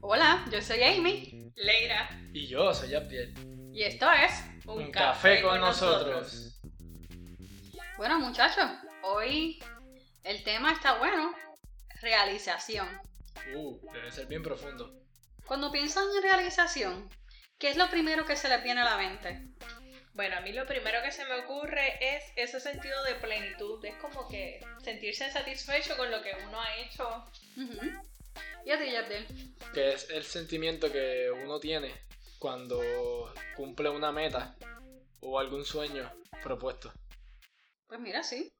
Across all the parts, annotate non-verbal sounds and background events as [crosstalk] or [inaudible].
Hola, yo soy Amy Leira. Y yo soy Abdiel. y esto es... Un, café, con nosotros. Bueno muchachos, hoy el tema está bueno, realización. Uh, debe ser bien profundo. Cuando piensan en realización, ¿qué es lo primero que se les viene a la mente? Bueno, a mí lo primero que se me ocurre es ese sentido de plenitud. Es como que sentirse satisfecho con lo que uno ha hecho. Ujú. ¿Y a ti, Yabdel? Que es el sentimiento que uno tiene cuando cumple una meta o algún sueño propuesto. Pues mira, sí.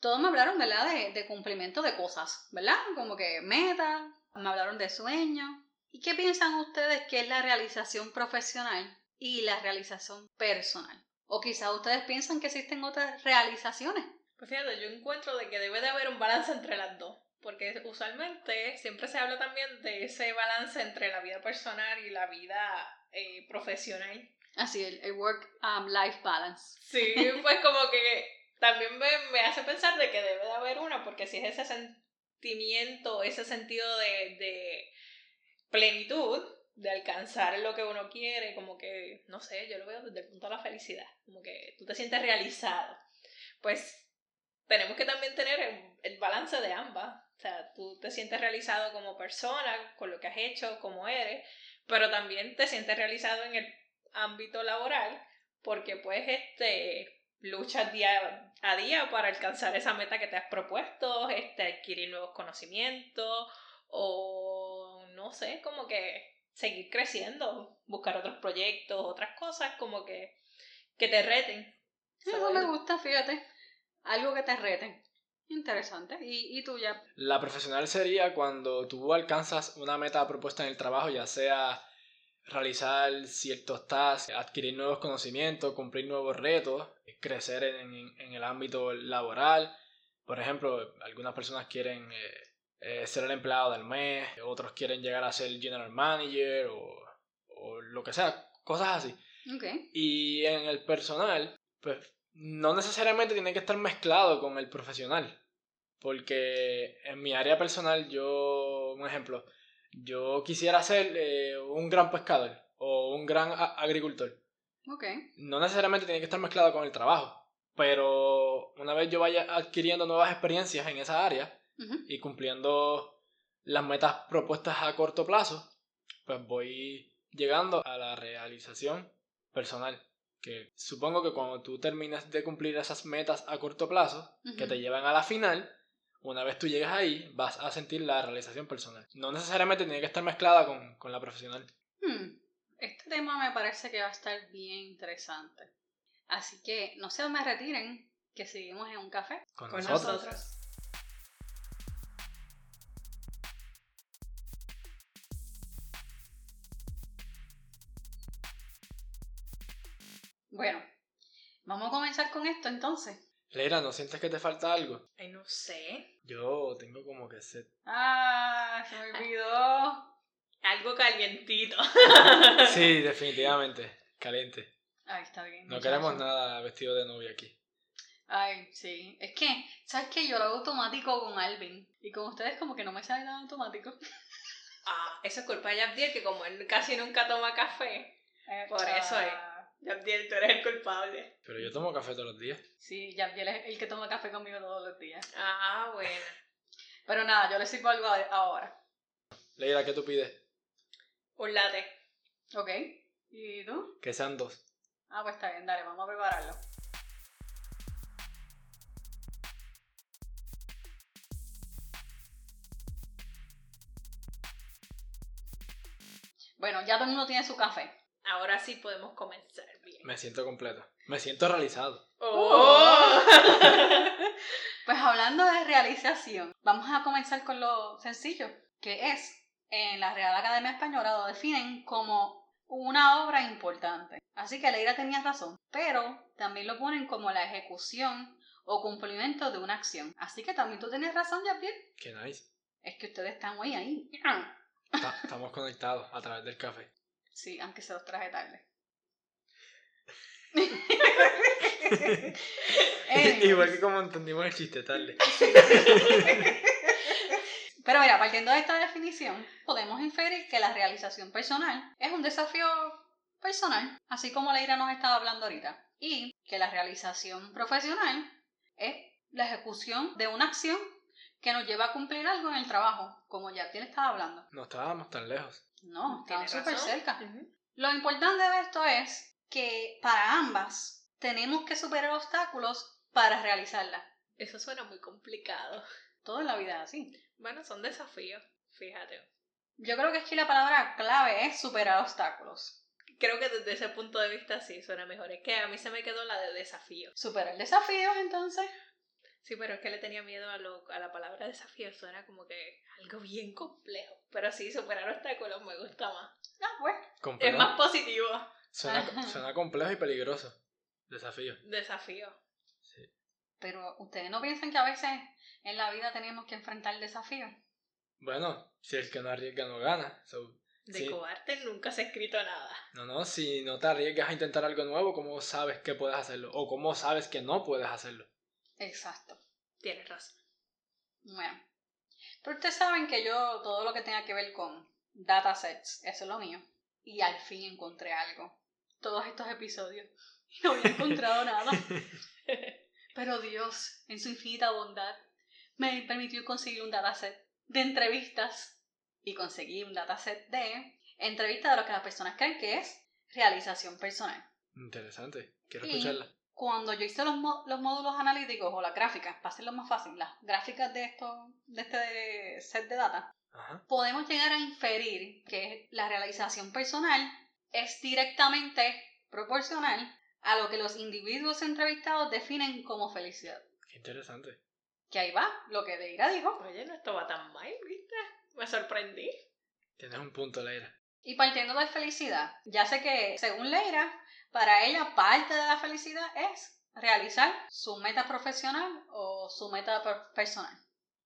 Todos me hablaron, ¿verdad? De, de cumplimiento de cosas, ¿verdad? Como que metas, me hablaron de sueños. ¿Y qué piensan ustedes que es la realización profesional y la realización personal? O quizás ustedes piensan que existen otras realizaciones. Pues fíjate, yo encuentro de que debe de haber un balance entre las dos. Porque usualmente siempre se habla también de ese balance entre la vida personal y la vida eh, profesional. Así, el, el work-life balance. Sí, [laughs] pues como que también me, me hace pensar de que debe de haber una, porque si es ese sentimiento, ese sentido de, de plenitud, de alcanzar lo que uno quiere, como que, no sé, yo lo veo desde el punto de la felicidad, como que tú te sientes realizado. Pues tenemos que también tener el, el balance de ambas. O sea, tú te sientes realizado como persona, con lo que has hecho, como eres, pero también te sientes realizado en el ámbito laboral, porque pues este luchas día a día para alcanzar esa meta que te has propuesto, este, adquirir nuevos conocimientos o no sé, como que seguir creciendo, buscar otros proyectos, otras cosas como que, que te reten. Eso me gusta, fíjate. Algo que te reten. Interesante. ¿Y, y tú ya? La profesional sería cuando tú alcanzas una meta propuesta en el trabajo, ya sea realizar ciertos tasks, adquirir nuevos conocimientos, cumplir nuevos retos, crecer en, en- el ámbito laboral. Por ejemplo, algunas personas quieren eh, eh, ser el empleado del mes, otros quieren llegar a ser general manager o, o lo que sea, cosas así. Y en el personal, pues no necesariamente tiene que estar mezclado con el profesional. Porque en mi área personal, yo, un ejemplo, yo quisiera ser eh, un gran pescador o un gran agricultor. Ok. No necesariamente tiene que estar mezclado con el trabajo. Pero una vez yo vaya adquiriendo nuevas experiencias en esa área y cumpliendo las metas propuestas a corto plazo, pues voy llegando a la realización personal. Que supongo que cuando tú terminas de cumplir esas metas a corto plazo, que te llevan a la final, una vez tú llegas ahí, vas a sentir la realización personal. No necesariamente tiene que estar mezclada con, con la profesional. Hmm, Este tema me parece que va a estar bien interesante. Así que no se me retiren, que seguimos en un café. Con, con nosotros. nosotros. Bueno, vamos a comenzar con esto entonces. Leira, ¿no sientes que te falta algo? Ay, no sé. Yo tengo como que sed. Ah, se me olvidó. Algo calientito. [laughs] Sí, definitivamente. Caliente. Ay, está bien. No queremos nada vestido de novia aquí. Ay, sí. Es que, ¿sabes qué? Yo lo hago automático con Alvin. Y con ustedes como que no me sale nada automático. Ah, eso es culpa de Yabdiel, que como él casi nunca toma café, por eso es. Yabdiel, tú eres el culpable. Pero yo tomo café todos los días. Sí, Yabdiel es el que toma café conmigo todos los días. Ah, bueno. Pero nada, yo le sirvo algo ahora. Leira, ¿qué tú pides? Un latte. ¿Ok? ¿Y tú? Que sean dos. Ah, pues está bien, dale, vamos a prepararlo. Bueno, ya todo el mundo tiene su café. Ahora sí podemos comenzar bien. Me siento completo. Me siento realizado. ¡Oh! [laughs] Pues hablando de realización, vamos a comenzar con lo sencillo, que es, en la Real Academia Española lo definen como una obra importante. Así que Leira tenía razón, pero también lo ponen como la ejecución o cumplimiento de una acción. Así que también tú tenías razón, Javier. Qué nice. Es que ustedes están muy ahí. Ta- Estamos conectados a través del café. Sí, aunque se los traje tarde. Igual que como entendimos el chiste tarde. Pero mira, partiendo de esta definición, podemos inferir que la realización personal es un desafío personal, así como Leira nos estaba hablando ahorita, y que la realización profesional es la ejecución de una acción que nos lleva a cumplir algo en el trabajo, como ya te estaba hablando. No estábamos tan lejos. No, ¿Tienes súper cerca. Lo importante de esto es que para ambas tenemos que superar obstáculos para realizarla. Eso suena muy complicado. Todo en la vida es así. Bueno, son desafíos, fíjate. Yo creo que aquí la palabra clave es superar obstáculos. Creo que desde ese punto de vista sí suena mejor. Es que a mí se me quedó la de desafío. Superar desafíos, entonces. Sí, pero es que le tenía miedo a, lo, a la palabra desafío. Suena como que algo bien complejo. Pero sí, superar obstáculos me gusta más. Ah, pues. Es más positivo. Suena, suena complejo y peligroso. Desafío. Desafío. Sí. Pero ustedes no piensan que a veces en la vida tenemos que enfrentar desafíos. Bueno, si el que no arriesga no gana. So, De Sí. cobarde nunca se ha escrito nada. no, no, si no te arriesgas a intentar algo nuevo, ¿cómo sabes que puedes hacerlo? O cómo sabes que no puedes hacerlo. Exacto. Tienes razón. Bueno. Pero ustedes saben que yo todo lo que tenga que ver con datasets, eso es lo mío. Y al fin encontré algo. Todos estos episodios. Y [laughs] no había encontrado nada. [laughs] Pero Dios, en su infinita bondad, me permitió conseguir un dataset de entrevistas. Y conseguí un dataset de entrevistas de lo que las personas creen que es realización personal. Interesante. Quiero Y- escucharla. Cuando yo hice los, los módulos analíticos o las gráficas, para hacerlo más fácil, las gráficas de, esto, de este set de data, Ajá. podemos llegar a inferir que la realización personal es directamente proporcional a lo que los individuos entrevistados definen como felicidad. Qué interesante. Que ahí va, lo que Deira dijo. Oye, no estaba tan mal, ¿viste? Me sorprendí. Tienes un punto, Leira. Y partiendo de felicidad, ya sé que según Leira, para ella parte de la felicidad es realizar su meta profesional o su meta per- personal.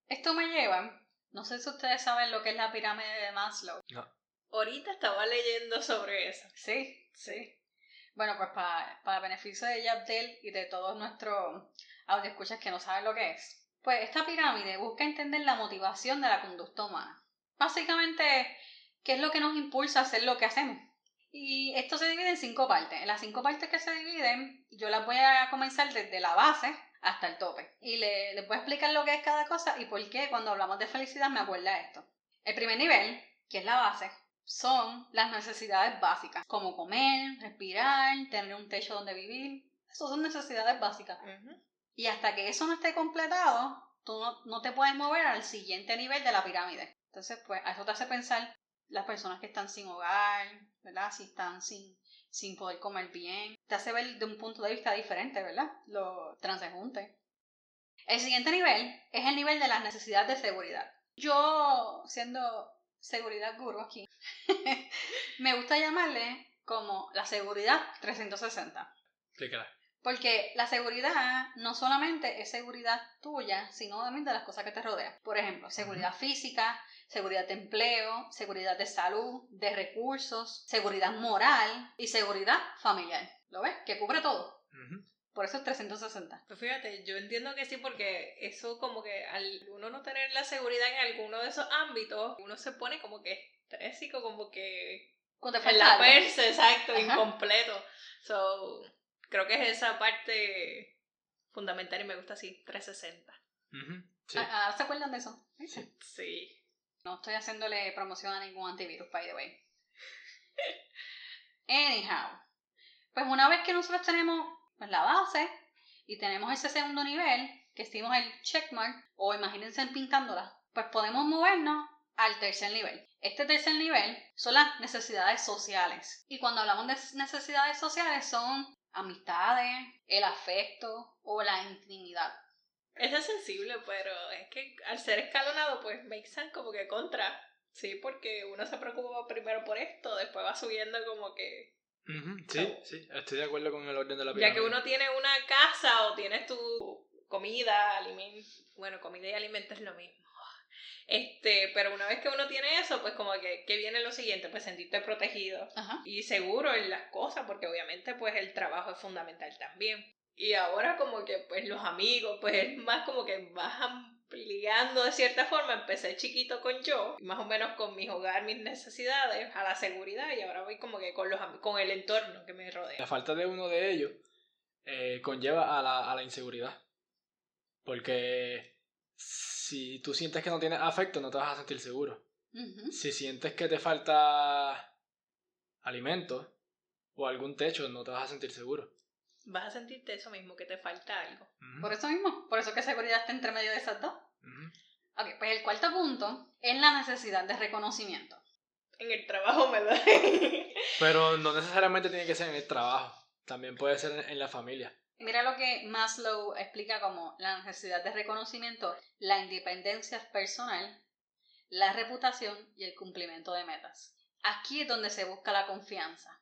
Esto me lleva, no sé si ustedes saben lo que es la pirámide de Maslow. Ahorita estaba leyendo sobre eso. Sí, sí. Bueno, pues para, para beneficio de Yabdel y de todos nuestros audioescuchas que no saben lo que es, pues esta pirámide busca entender la motivación de la conducta humana. Básicamente, ¿qué es lo que nos impulsa a hacer lo que hacemos? Y esto se divide en cinco partes. En las cinco partes que se dividen, yo las voy a comenzar desde la base hasta el tope. Y le- les voy a explicar lo que es cada cosa y por qué cuando hablamos de felicidad me acuerda esto. El primer nivel, que es la base, son las necesidades básicas, como comer, respirar, tener un techo donde vivir. Esas son necesidades básicas. Y hasta que eso no esté completado, tú no, no te puedes mover al siguiente nivel de la pirámide. Entonces, pues, a eso te hace pensar las personas que están sin hogar, ¿verdad? Si están sin, sin poder comer bien. Te hace ver de un punto de vista diferente, ¿verdad? Los transeúntes. El siguiente nivel es el nivel de las necesidades de seguridad. Yo, siendo seguridad guru aquí, [laughs] me gusta llamarle como la seguridad 360. Explícala. Porque la seguridad no solamente es seguridad tuya, sino también de las cosas que te rodean. Por ejemplo, seguridad física, seguridad de empleo, seguridad de salud, de recursos, seguridad moral y seguridad familiar. ¿Lo ves? Que cubre todo. Por eso es 360. Pues fíjate, yo entiendo que sí, porque eso como que al uno no tener la seguridad en alguno de esos ámbitos, uno se pone como que estrésico, como que Cuando te en la persa, exacto, Ajá. incompleto. So, creo que es esa parte fundamental y me gusta así, 360. Ujú. Sí. Ah, ah, ¿Se acuerdan de eso? Sí. No estoy haciéndole promoción a ningún antivirus, by the way. [laughs] Anyhow. Pues una vez que nosotros tenemos pues, la base y tenemos ese segundo nivel, que hicimos el checkmark, o imagínense pintándola, pues podemos movernos al tercer nivel. Este tercer nivel son las necesidades sociales. Y cuando hablamos de necesidades sociales son amistades, el afecto o la intimidad. Eso es sensible, pero es que al ser escalonado, pues make sense como que contra. Sí, porque uno se preocupa primero por esto, después va subiendo como que... Sí, So- sí. Estoy de acuerdo con el orden de la Ya pirámide. que uno tiene una casa o tienes tu comida, alimento, bueno, comida y alimento es lo mismo. Este, pero una vez que uno tiene eso, pues como que, ¿qué viene lo siguiente? Pues sentirte protegido Ajá. y seguro en las cosas, porque obviamente pues el trabajo es fundamental también. Y ahora como que pues los amigos, pues es más como que a ampliando de cierta forma. Empecé chiquito con yo, más o menos con mi hogar, mis necesidades, a la seguridad y ahora voy como que con, los, con el entorno que me rodea. La falta de uno de ellos eh, conlleva a la, a la inseguridad. Porque si tú sientes que no tienes afecto, no te vas a sentir seguro. Si sientes que te falta alimento o algún techo, no te vas a sentir seguro. Vas a sentirte eso mismo, que te falta algo. Por eso mismo, por eso que seguridad está entre medio de esas dos. ujú. Ok, pues el cuarto punto es la necesidad de reconocimiento. En el trabajo me lo [laughs] Pero no necesariamente tiene que ser en el trabajo. También puede ser en, en la familia. Mira lo que Maslow explica como la necesidad de reconocimiento, la independencia personal, la reputación y el cumplimiento de metas. Aquí es donde se busca la confianza.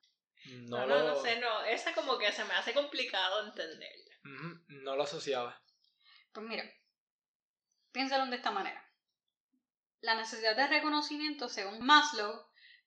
No, No, lo, no, no sé, no. Esa como que se me hace complicado entenderla. No lo asociaba. Pues mira, piénsalo de esta manera. La necesidad de reconocimiento, según Maslow,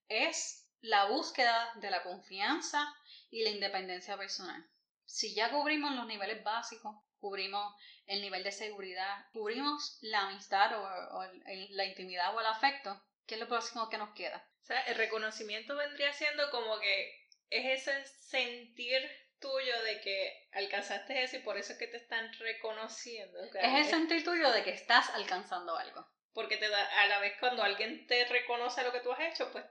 es la búsqueda de la confianza y la independencia personal. Si ya cubrimos los niveles básicos, cubrimos el nivel de seguridad, cubrimos la amistad o, o el- el- la intimidad o el afecto, ¿qué es lo próximo que nos queda? O sea, el reconocimiento vendría siendo como que es ese sentir tuyo de que alcanzaste eso y por eso es que te están reconociendo. O sea, Es el sentir tuyo de que estás alcanzando algo. Porque te da, a la vez cuando alguien te reconoce lo que tú has hecho, pues,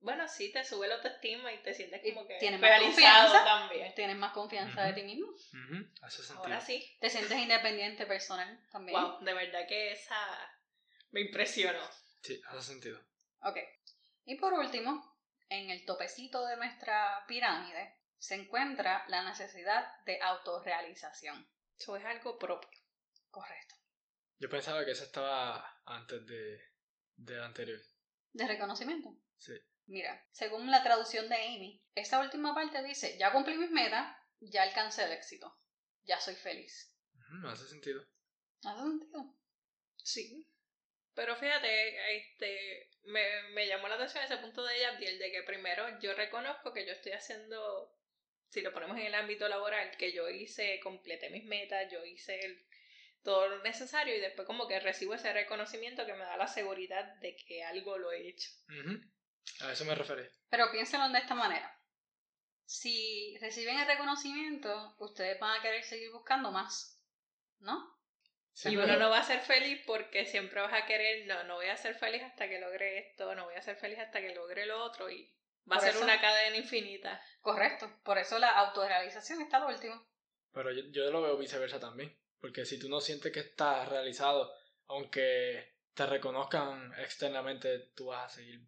bueno, sí, te sube la autoestima y te sientes como que tienes más realizado confianza. también. Tienes más confianza de ti mismo. Ujú, Hace sentido. Ahora sí. Te sientes independiente personal también. Wow, de verdad que esa me impresionó. Sí, hace sentido. Ok. Y por último, en el topecito de nuestra pirámide se encuentra la necesidad de autorrealización. Eso es algo propio. Correcto. Yo pensaba que esa estaba antes de, de la anterior. De reconocimiento. Sí. Mira, según la traducción de Amy, esta última parte dice, ya cumplí mis metas, ya alcancé el éxito, ya soy feliz. Hace sentido. ¿Hace sentido? Sí. Pero fíjate, este, me, me llamó la atención ese punto de Yabdiel, de que primero yo reconozco que yo estoy haciendo, si lo ponemos en el ámbito laboral, que yo hice, completé mis metas, yo hice el- todo lo necesario y después como que recibo ese reconocimiento que me da la seguridad de que algo lo he hecho. A eso me referí. Pero piénsenlo de esta manera. Si reciben el reconocimiento, ustedes van a querer seguir buscando más, ¿no? Sí, y uno no va a ser feliz porque siempre vas a querer, no, no voy a ser feliz hasta que logre esto, no voy a ser feliz hasta que logre lo otro y va Por a ser eso- una cadena infinita. Correcto. Por eso la autorrealización está lo último. Pero yo, yo lo veo viceversa también. Porque si tú no sientes que estás realizado, aunque te reconozcan externamente, tú vas a seguir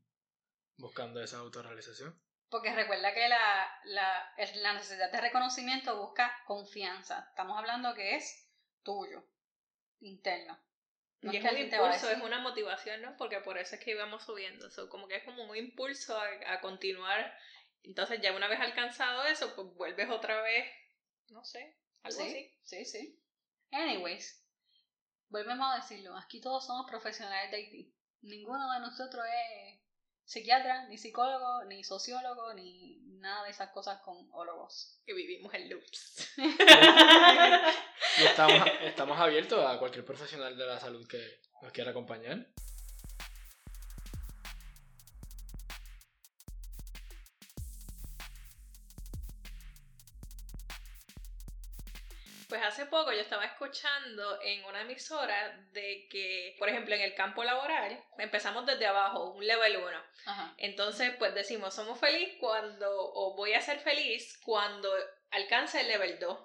buscando esa autorrealización. Porque recuerda que la, la, es- la necesidad de reconocimiento busca confianza. Estamos hablando que es tuyo, interno. No y es que un impulso, es una motivación, ¿no? Porque por eso es que íbamos subiendo. So, como que es como un impulso a, a continuar. Entonces ya una vez alcanzado eso, pues vuelves otra vez, no sé, algo sí, así. sí, sí. Anyways, volvemos a decirlo. Aquí todos somos profesionales de IT. Ninguno de nosotros es psiquiatra, ni psicólogo, ni sociólogo, ni nada de esas cosas con ólogos. Y vivimos en loops. [laughs] Y estamos, estamos abiertos a cualquier profesional de la salud que nos quiera acompañar. Escuchando en una emisora de que, por ejemplo, en el campo laboral, empezamos desde abajo, un level 1. Ajá. Entonces, pues decimos, somos feliz cuando, o voy a ser feliz cuando alcance el level 2.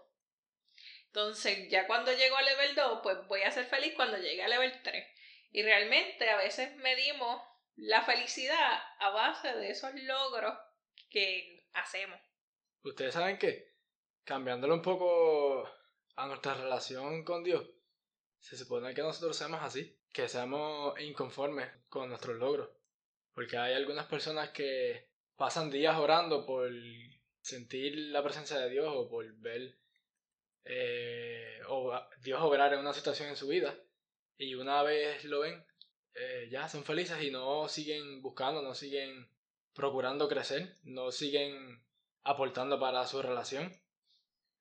Entonces, ya cuando llego al level 2, pues voy a ser feliz cuando llegue al level 3. Y realmente a veces medimos la felicidad a base de esos logros que hacemos. Ustedes saben que, cambiándolo un poco a nuestra relación con Dios, se supone que nosotros seamos así, que seamos inconformes con nuestros logros. Porque hay algunas personas que pasan días orando por sentir la presencia de Dios o por ver eh, o Dios obrar en una situación en su vida. Y una vez lo ven, eh, ya son felices y no siguen buscando, no siguen procurando crecer, no siguen aportando para su relación.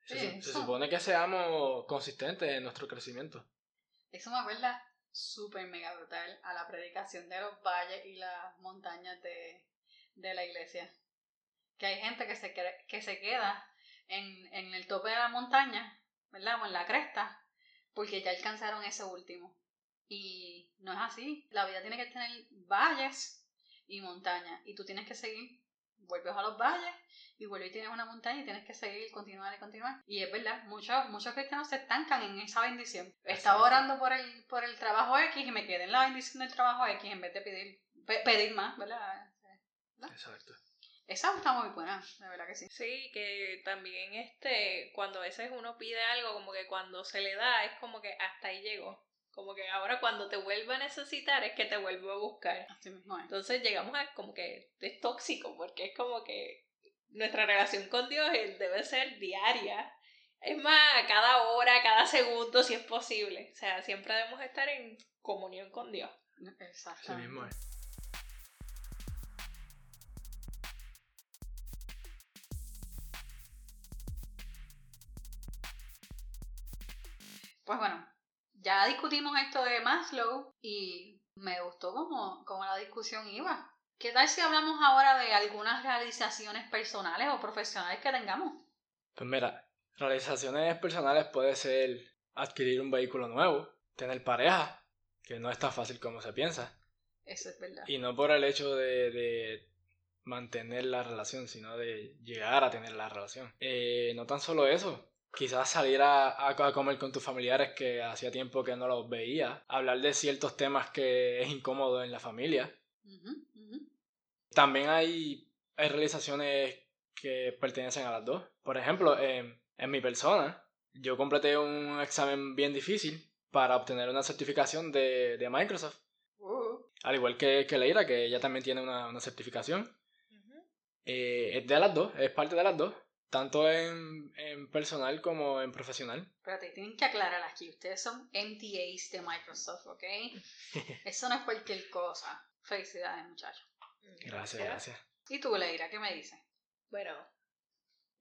Se, Sí, su- se eso. supone que seamos consistentes en nuestro crecimiento. Eso me acuerda súper mega brutal a la predicación de los valles y las montañas de, de la iglesia. Que hay gente que se, que se queda en, en el tope de la montaña, ¿verdad? O en la cresta, porque ya alcanzaron ese último. Y no es así. La vida tiene que tener valles y montañas. Y tú tienes que seguir. Vuelves a los valles y vuelves y tienes una montaña y tienes que seguir, continuar y continuar. Y es verdad, muchos, muchos cristianos se estancan en esa bendición. Estaba orando por el, por el trabajo X y me quedé en la bendición del trabajo X en vez de pedir, pedir más, ¿verdad? Exacto. Esa está muy buena, de verdad que sí. Sí, que también este, cuando a veces uno pide algo, como que cuando se le da, es como que hasta ahí llegó. Como que ahora cuando te vuelvo a necesitar es que te vuelvo a buscar. Así mismo es. Entonces llegamos a como que es tóxico, porque es como que nuestra relación con Dios debe ser diaria. Es más, a cada hora, cada segundo, si es posible. O sea, siempre debemos estar en comunión con Dios. Exacto. Así mismo es. Pues bueno, ya discutimos esto de Maslow y me gustó como, como la discusión iba. ¿Qué tal si hablamos ahora de algunas realizaciones personales o profesionales que tengamos? Pues mira, realizaciones personales puede ser adquirir un vehículo nuevo, tener pareja, que no es tan fácil como se piensa. Eso es verdad. Y no por el hecho de, de mantener la relación, sino de llegar a tener la relación. Eh, no tan solo eso, quizás salir a, a, comer con tus familiares que hacía tiempo que no los veía, hablar de ciertos temas que es incómodo en la familia. También hay, hay realizaciones que pertenecen a las dos. Por ejemplo, en mi persona, yo completé un examen bien difícil para obtener una certificación de, de Microsoft. Uh. Al igual que, que Leira, que ella también tiene una, una certificación. Eh, es de las dos, es parte de las dos. Tanto en, en personal como en profesional. Pero te tienen que aclarar aquí, ustedes son MTAs de Microsoft, ¿ok? [laughs] Eso no es cualquier cosa. Felicidades, muchachos. Gracias, gracias. ¿Y tú, Leira, qué me dices? Bueno,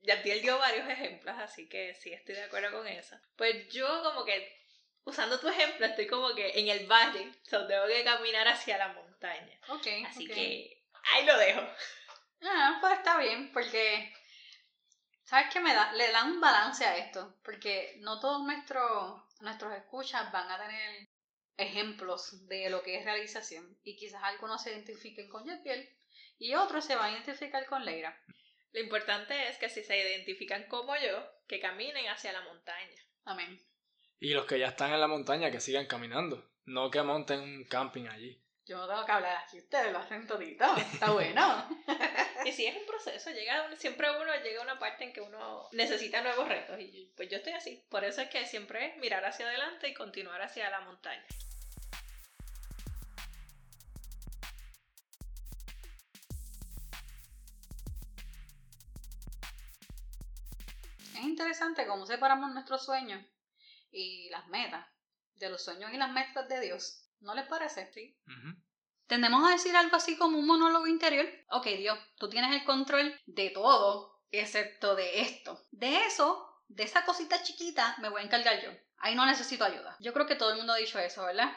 Yantiel dio varios ejemplos, así que sí estoy de acuerdo con eso. Pues yo como que, usando tu ejemplo, estoy como que en el valle, so tengo que caminar hacia la montaña. Ok. Así que ahí lo dejo. Ah, pues está bien, porque ¿sabes qué me da? Le dan un balance a esto, porque no todos nuestros nuestros escuchas van a tener ejemplos de lo que es realización y quizás algunos se identifiquen con Yetiel y otros se van a identificar con Leira. Lo importante es que si se identifican como yo, que caminen hacia la montaña. Amén. Y los que ya están en la montaña, que sigan caminando. No que monten un camping allí. Yo no tengo que hablar aquí, ustedes lo hacen todito. Está bueno. [laughs] Y si es un proceso, llega siempre uno llega a una parte en que uno necesita nuevos retos. Y pues yo estoy así. Por eso es que siempre es mirar hacia adelante y continuar hacia la montaña. Es interesante cómo separamos nuestros sueños y las metas de los sueños y las metas de Dios. ¿No les parece? Sí. Tendemos a decir algo así como un monólogo interior. Ok, Dios, tú tienes el control de todo, excepto de esto. De eso, de esa cosita chiquita, me voy a encargar yo. Ahí no necesito ayuda. Yo creo que todo el mundo ha dicho eso, ¿verdad?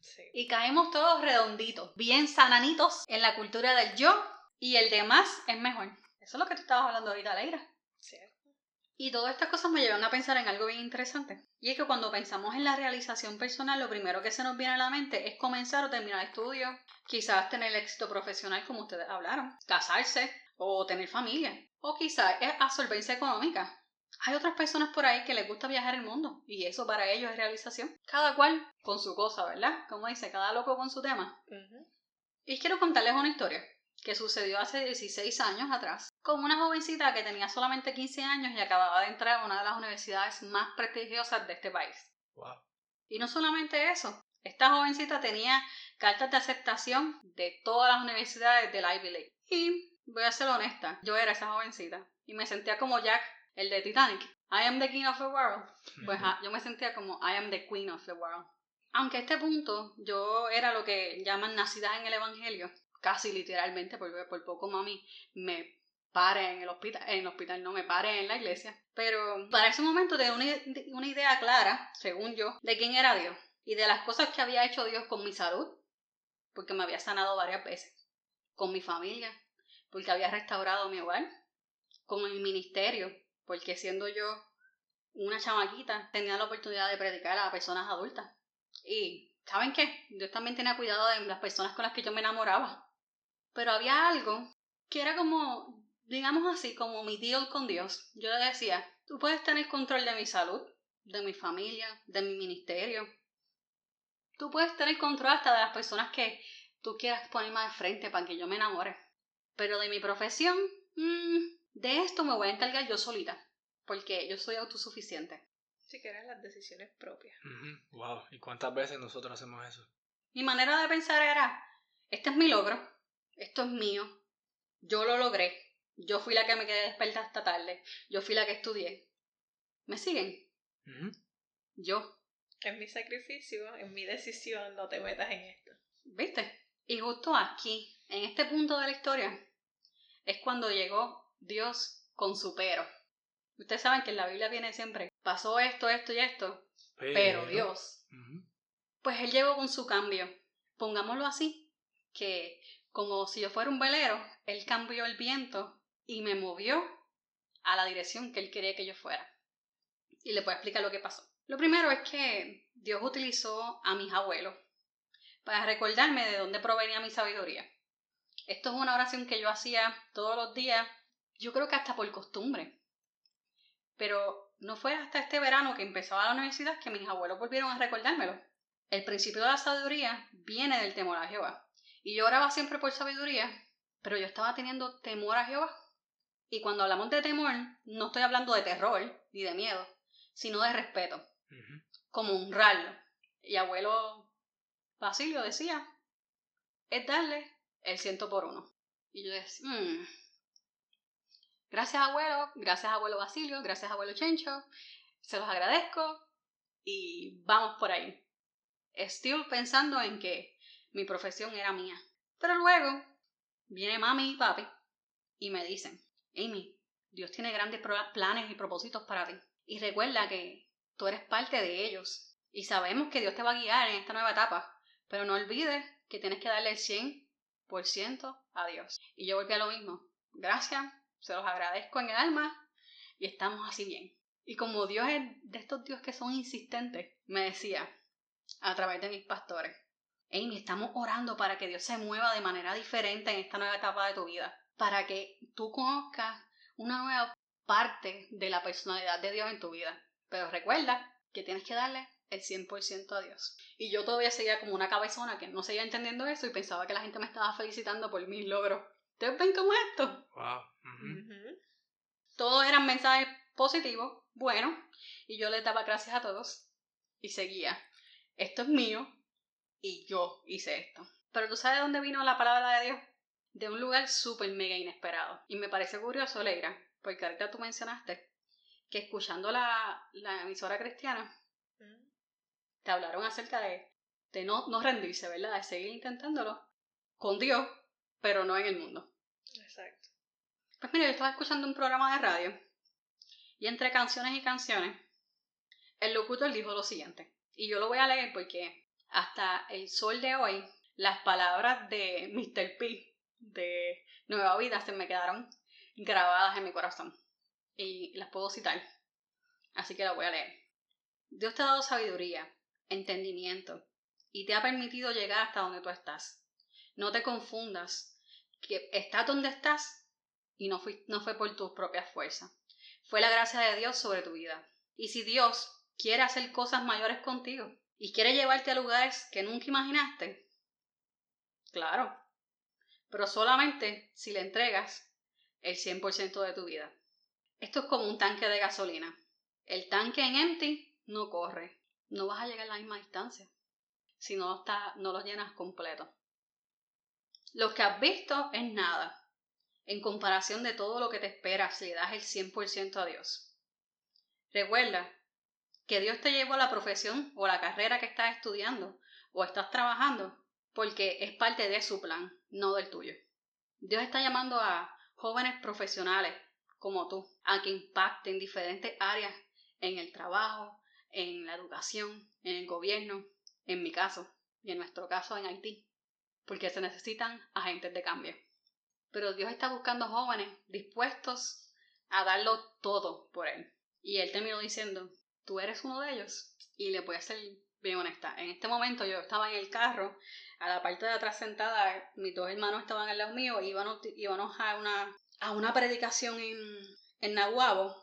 Sí. Y caemos todos redonditos, bien sananitos en la cultura del yo y el demás es mejor. Eso es lo que tú estabas hablando ahorita, Leira. Y todas estas cosas me llevan a pensar en algo bien interesante. Y es que cuando pensamos en la realización personal, lo primero que se nos viene a la mente es comenzar o terminar estudios, quizás tener éxito profesional como ustedes hablaron, casarse o tener familia, o quizás es absorbencia económica. Hay otras personas por ahí que les gusta viajar el mundo y eso para ellos es realización. Cada cual con su cosa, ¿verdad? Como dice, cada loco con su tema. Y quiero contarles una historia que sucedió hace 16 años atrás con una jovencita que tenía solamente 15 años y acababa de entrar a una de las universidades más prestigiosas de este país. Wow. Y no solamente eso, esta jovencita tenía cartas de aceptación de todas las universidades del Ivy League. Y voy a ser honesta, yo era esa jovencita y me sentía como Jack, el de Titanic. I am the king of the world. Pues ah, yo me sentía como I am the queen of the world. Aunque a este punto yo era lo que llaman nacida en el Evangelio, casi literalmente, porque por poco mami me pare en el hospital, en el hospital no me pare en la iglesia. Pero para ese momento tenía una, una idea clara, según yo, de quién era Dios. y de las cosas que había hecho Dios con mi salud, porque me había sanado varias veces, con mi familia, porque había restaurado mi hogar, con mi ministerio, porque siendo yo una chamaquita tenía la oportunidad de predicar a personas adultas. Y, ¿saben qué? Dios también tenía cuidado de las personas con las que yo me enamoraba. Pero había algo que era como, digamos así, como mi deal con Dios. Yo le decía, tú puedes tener control de mi salud, de mi familia, de mi ministerio. Tú puedes tener control hasta de las personas que tú quieras ponerme de frente para que yo me enamore. Pero de mi profesión, mmm, de esto me voy a encargar yo solita, porque yo soy autosuficiente. Si quieres las decisiones propias. Wow, ¿y cuántas veces nosotros hacemos eso? Mi manera de pensar era, este es mi logro, esto es mío, yo lo logré, yo fui la que me quedé despierta hasta tarde, yo fui la que estudié. ¿Me siguen? Yo. Es mi sacrificio, es mi decisión, no te metas en esto. ¿Viste? Y justo aquí, en este punto de la historia, es cuando llegó Dios con su pero. Ustedes saben que en la Biblia viene siempre, pasó esto, esto y esto, pero, Dios. Pues Él llegó con su cambio. Pongámoslo así, que como si yo fuera un velero, Él cambió el viento y me movió a la dirección que Él quería que yo fuera. Y le puedo explicar lo que pasó. Lo primero es que Dios utilizó a mis abuelos para recordarme de dónde provenía mi sabiduría. Esto es una oración que yo hacía todos los días, yo creo que hasta por costumbre. Pero no fue hasta este verano que empezaba la universidad que mis abuelos volvieron a recordármelo. El principio de la sabiduría viene del temor a Jehová. Y yo oraba siempre por sabiduría, pero yo estaba teniendo temor a Jehová. Y cuando hablamos de temor, no estoy hablando de terror ni de miedo, sino de respeto, como honrarlo. Y abuelo Basilio decía, es darle el ciento por uno. Y yo decía, mmm, gracias abuelo, gracias abuelo Basilio, gracias abuelo Chencho, se los agradezco y vamos por ahí. Estoy pensando en que mi profesión era mía. Pero luego viene mami y papi y me dicen, Amy, Dios tiene grandes planes y propósitos para ti. Y recuerda que tú eres parte de ellos. Y sabemos que Dios te va a guiar en esta nueva etapa. Pero no olvides que tienes que darle el 100% a Dios. Y yo volví a lo mismo. Gracias, se los agradezco en el alma y estamos así bien. Y como Dios es de estos Dios que son insistentes, me decía a través de mis pastores, Amy, estamos orando para que Dios se mueva de manera diferente en esta nueva etapa de tu vida, para que tú conozcas una nueva parte de la personalidad de Dios en tu vida. Pero recuerda que tienes que darle el 100% a Dios. Y yo todavía seguía como una cabezona que no seguía entendiendo eso y pensaba que la gente me estaba felicitando por mis logros. ¿Ustedes ven cómo es esto? Wow. Todos eran mensajes positivos, bueno, y yo les daba gracias a todos y seguía. Esto es mío, y yo hice esto. Pero tú sabes de dónde vino la palabra de Dios? De un lugar súper mega inesperado. Y me parece curioso, Leira, porque ahorita tú mencionaste que escuchando la, la emisora cristiana, mm. te hablaron acerca de, de no, no rendirse, ¿verdad? De seguir intentándolo con Dios, pero no en el mundo. Exacto. Pues mira, yo estaba escuchando un programa de radio y entre canciones y canciones, el locutor dijo lo siguiente. Y yo lo voy a leer porque hasta el sol de hoy, las palabras de Mr. P de Nueva Vida se me quedaron grabadas en mi corazón. Y las puedo citar. Así que las voy a leer. Dios te ha dado sabiduría, entendimiento, y te ha permitido llegar hasta donde tú estás. No te confundas, que estás donde estás y no, no fue por tus propias fuerzas. Fue la gracia de Dios sobre tu vida. Y si Dios quiere hacer cosas mayores contigo, y quiere llevarte a lugares que nunca imaginaste, claro, pero solamente si le entregas el 100% de tu vida. Esto es como un tanque de gasolina. El tanque en empty no corre, no vas a llegar a la misma distancia si no, está, no lo llenas completo. Lo que has visto es nada en comparación de todo lo que te espera si le das el 100% a Dios. Recuerda que Dios te llevó a la profesión o la carrera que estás estudiando o estás trabajando porque es parte de su plan, no del tuyo. Dios está llamando a jóvenes profesionales como tú a que impacten diferentes áreas en el trabajo, en la educación, en el gobierno, en mi caso y en nuestro caso en Haití, porque se necesitan agentes de cambio. Pero Dios está buscando jóvenes dispuestos a darlo todo por Él. Y Él terminó diciendo, tú eres uno de ellos. Y le voy a ser bien honesta. En este momento yo estaba en el carro, a la parte de atrás sentada, mis dos hermanos estaban al lado mío, íbamos, íbamos a, una, a una predicación en, en Nahuabo.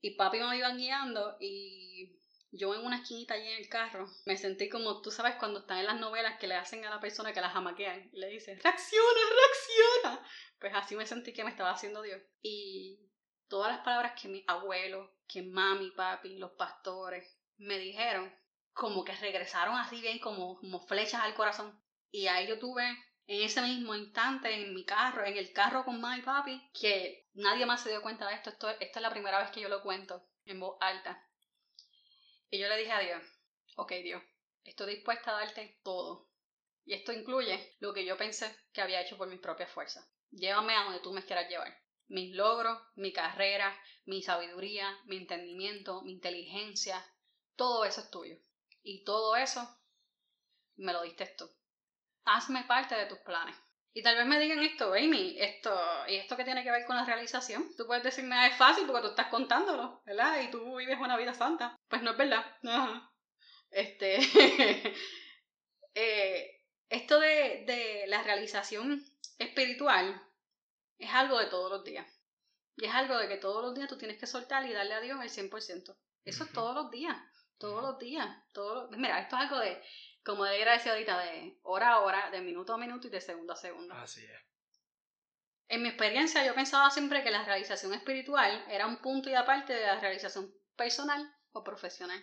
Y papi me iban guiando y yo en una esquinita allí en el carro me sentí como, tú sabes, cuando están en las novelas que le hacen a la persona que la jamaquean y le dicen, reacciona, reacciona. Pues así me sentí que me estaba haciendo Dios. Y todas las palabras que mi abuelo, que mami, papi, los pastores me dijeron, como que regresaron así bien como, como flechas al corazón. Y ahí yo tuve en ese mismo instante en mi carro, en el carro con mami y papi, que nadie más se dio cuenta de esto. esto. Esta es la primera vez que yo lo cuento en voz alta. Y yo le dije a Dios, ok Dios, estoy dispuesta a darte todo. Y esto incluye lo que yo pensé que había hecho por mis propias fuerzas. Llévame a donde tú me quieras llevar. Mis logros, mi carrera, mi sabiduría, mi entendimiento, mi inteligencia, todo eso es tuyo. Y todo eso me lo diste tú. Hazme parte de tus planes. Y tal vez me digan esto, Amy, esto, ¿y esto qué tiene que ver con la realización? Tú puedes decirme, ah, es fácil porque tú estás contándolo, ¿verdad? Y tú vives una vida santa. Pues no es verdad. Este. [laughs] Eh, esto de, de la realización espiritual es algo de todos los días. Y es algo de que todos los días tú tienes que soltar y darle a Dios el 100%. Eso es todos los días. Todos los días. Todos Mira, esto es algo de como de decía ahorita, de hora a hora, de minuto a minuto y de segundo a segundo. Así es. En mi experiencia, yo pensaba siempre que la realización espiritual era un punto y aparte de la realización personal o profesional.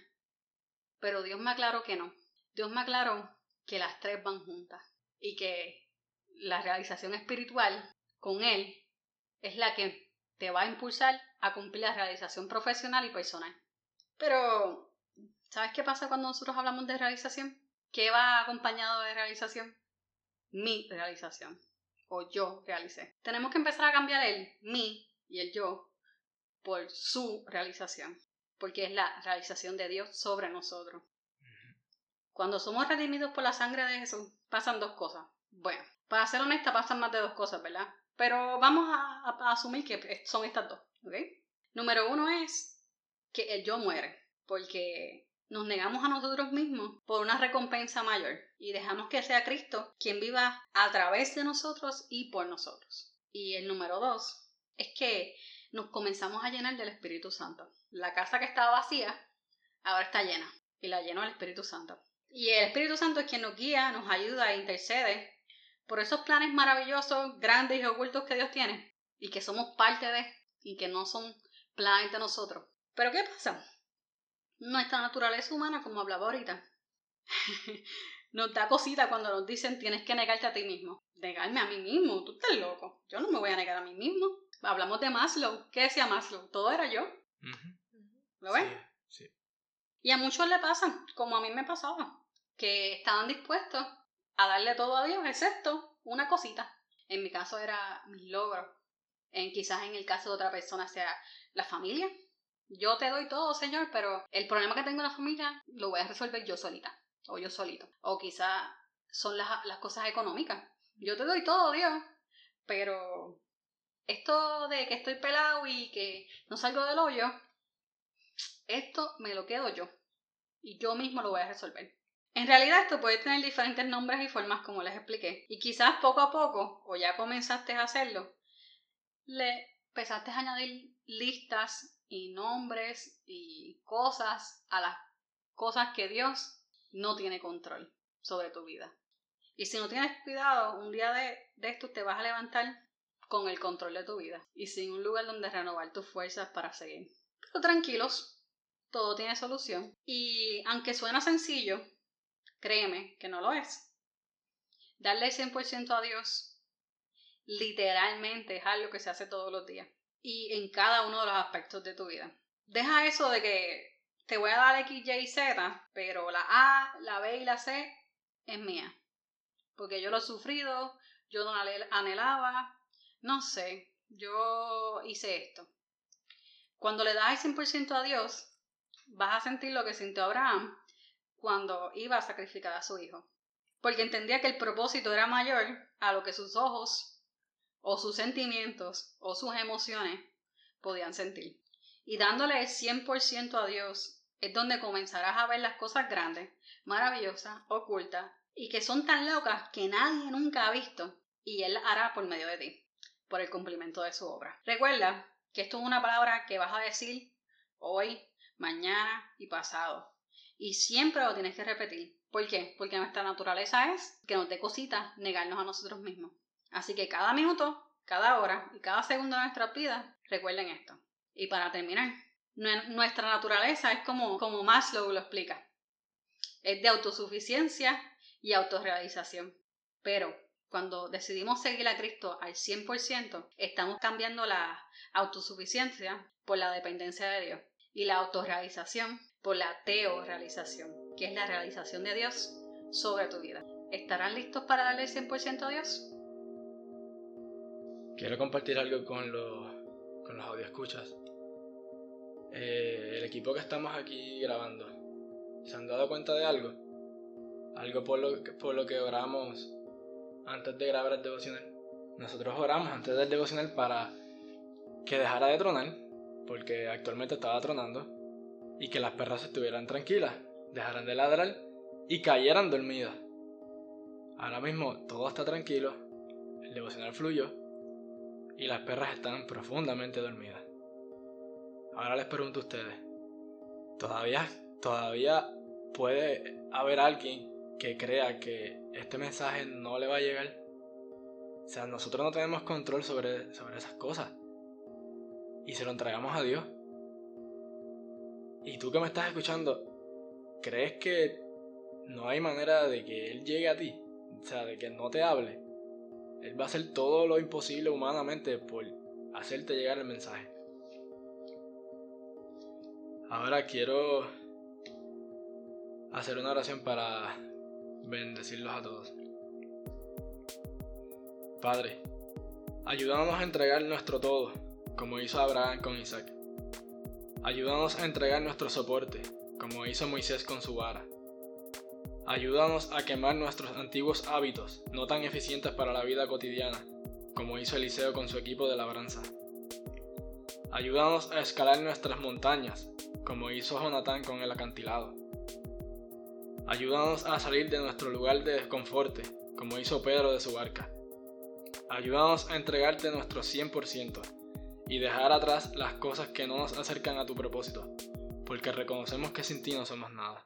Pero Dios me aclaró que no. Dios me aclaró que las tres van juntas y que la realización espiritual con Él es la que te va a impulsar a cumplir la realización profesional y personal. Pero, ¿sabes qué pasa cuando nosotros hablamos de realización? ¿Qué va acompañado de realización? Mi realización. O yo realicé. Tenemos que empezar a cambiar el mi y el yo por su realización. Porque es la realización de Dios sobre nosotros. Cuando somos redimidos por la sangre de Jesús, pasan dos cosas. Bueno, para ser honesta, pasan más de dos cosas, ¿verdad? Pero vamos a, asumir que son estas dos, ¿ok? Número uno es que el yo muere. Porque nos negamos a nosotros mismos por una recompensa mayor y dejamos que sea Cristo quien viva a través de nosotros y por nosotros. Y el número dos es que nos comenzamos a llenar del Espíritu Santo. La casa que estaba vacía ahora está llena y la llenó el Espíritu Santo. Y el Espíritu Santo es quien nos guía, nos ayuda e intercede por esos planes maravillosos, grandes y ocultos que Dios tiene y que somos parte de y que no son planes de nosotros. Pero ¿qué pasa? nuestra naturaleza humana, como hablaba ahorita. [laughs] nos da cosita cuando nos dicen tienes que negarte a ti mismo. Negarme a mí mismo, tú estás loco. Yo no me voy a negar a mí mismo. Hablamos de Maslow. ¿Qué decía Maslow? Todo era yo. ¿Lo ves? Sí, Y a muchos le pasa, como a mí me pasaba, que estaban dispuestos a darle todo a Dios, excepto una cosita. En mi caso era mis logros. En, quizás en el caso de otra persona sea la familia, yo te doy todo, Señor, pero el problema que tengo en la familia lo voy a resolver yo solita o yo solito. O quizá son las, las cosas económicas. Yo te doy todo, Dios, pero esto de que estoy pelado y que no salgo del hoyo, esto me lo quedo yo. Y yo mismo lo voy a resolver. En realidad esto puede tener diferentes nombres y formas como les expliqué. Y quizás poco a poco, o ya comenzaste a hacerlo, le empezaste a añadir listas y nombres y cosas a las cosas que Dios no tiene control sobre tu vida. Y si no tienes cuidado, un día de, de esto te vas a levantar con el control de tu vida y sin un lugar donde renovar tus fuerzas para seguir. Pero tranquilos, todo tiene solución. Y aunque suena sencillo, créeme que no lo es. Darle el 100% a Dios literalmente es algo que se hace todos los días y en cada uno de los aspectos de tu vida. Deja eso de que te voy a dar X, Y, Z, pero la A, la B y la C es mía. Porque yo lo he sufrido, yo no anhelaba, no sé, yo hice esto. Cuando le das el 100% a Dios, vas a sentir lo que sintió Abraham cuando iba a sacrificar a su hijo, porque entendía que el propósito era mayor a lo que sus ojos o sus sentimientos o sus emociones podían sentir. Y dándole el 100% a Dios es donde comenzarás a ver las cosas grandes, maravillosas, ocultas y que son tan locas que nadie nunca ha visto y Él hará por medio de ti, por el cumplimiento de su obra. Recuerda que esto es una palabra que vas a decir hoy, mañana y pasado. Y siempre lo tienes que repetir. ¿Por qué? Porque nuestra naturaleza es que nos dé cositas negarnos a nosotros mismos. Así que cada minuto, cada hora y cada segundo de nuestra vida, recuerden esto. Y para terminar, nuestra naturaleza es como, como Maslow lo explica. Es de autosuficiencia y autorrealización. Pero cuando decidimos seguir a Cristo al 100%, estamos cambiando la autosuficiencia por la dependencia de Dios y la autorrealización por la teorrealización, que es la realización de Dios sobre tu vida. ¿Estarán listos para darle el 100% a Dios? Quiero compartir algo con los, con los audioscuchas. Eh, el equipo que estamos aquí grabando, ¿se han dado cuenta de algo? Algo por lo, por lo que oramos antes de grabar el devocional. Nosotros oramos antes del devocional para que dejara de tronar, porque actualmente estaba tronando, y que las perras estuvieran tranquilas, dejaran de ladrar y cayeran dormidas. Ahora mismo todo está tranquilo, el devocional fluyó y las perras están profundamente dormidas. Ahora les pregunto a ustedes, ¿todavía, todavía puede haber alguien que crea que este mensaje no le va a llegar. O sea, nosotros no tenemos control sobre, sobre esas cosas. Y se lo entregamos a Dios. Y tú que me estás escuchando, ¿crees que no hay manera de que Él llegue a ti? O sea, de que no te hable. Él va a hacer todo lo imposible humanamente por hacerte llegar el mensaje. Ahora quiero hacer una oración para bendecirlos a todos. Padre, ayúdanos a entregar nuestro todo, como hizo Abraham con Isaac. Ayúdanos a entregar nuestro soporte, como hizo Moisés con su vara. Ayúdanos a quemar nuestros antiguos hábitos, no tan eficientes para la vida cotidiana, como hizo Eliseo con su equipo de labranza. Ayúdanos a escalar nuestras montañas, como hizo Jonatán con el acantilado. Ayúdanos a salir de nuestro lugar de desconforte, como hizo Pedro de su barca. Ayúdanos a entregarte nuestro 100% y dejar atrás las cosas que no nos acercan a tu propósito, porque reconocemos que sin ti no somos nada.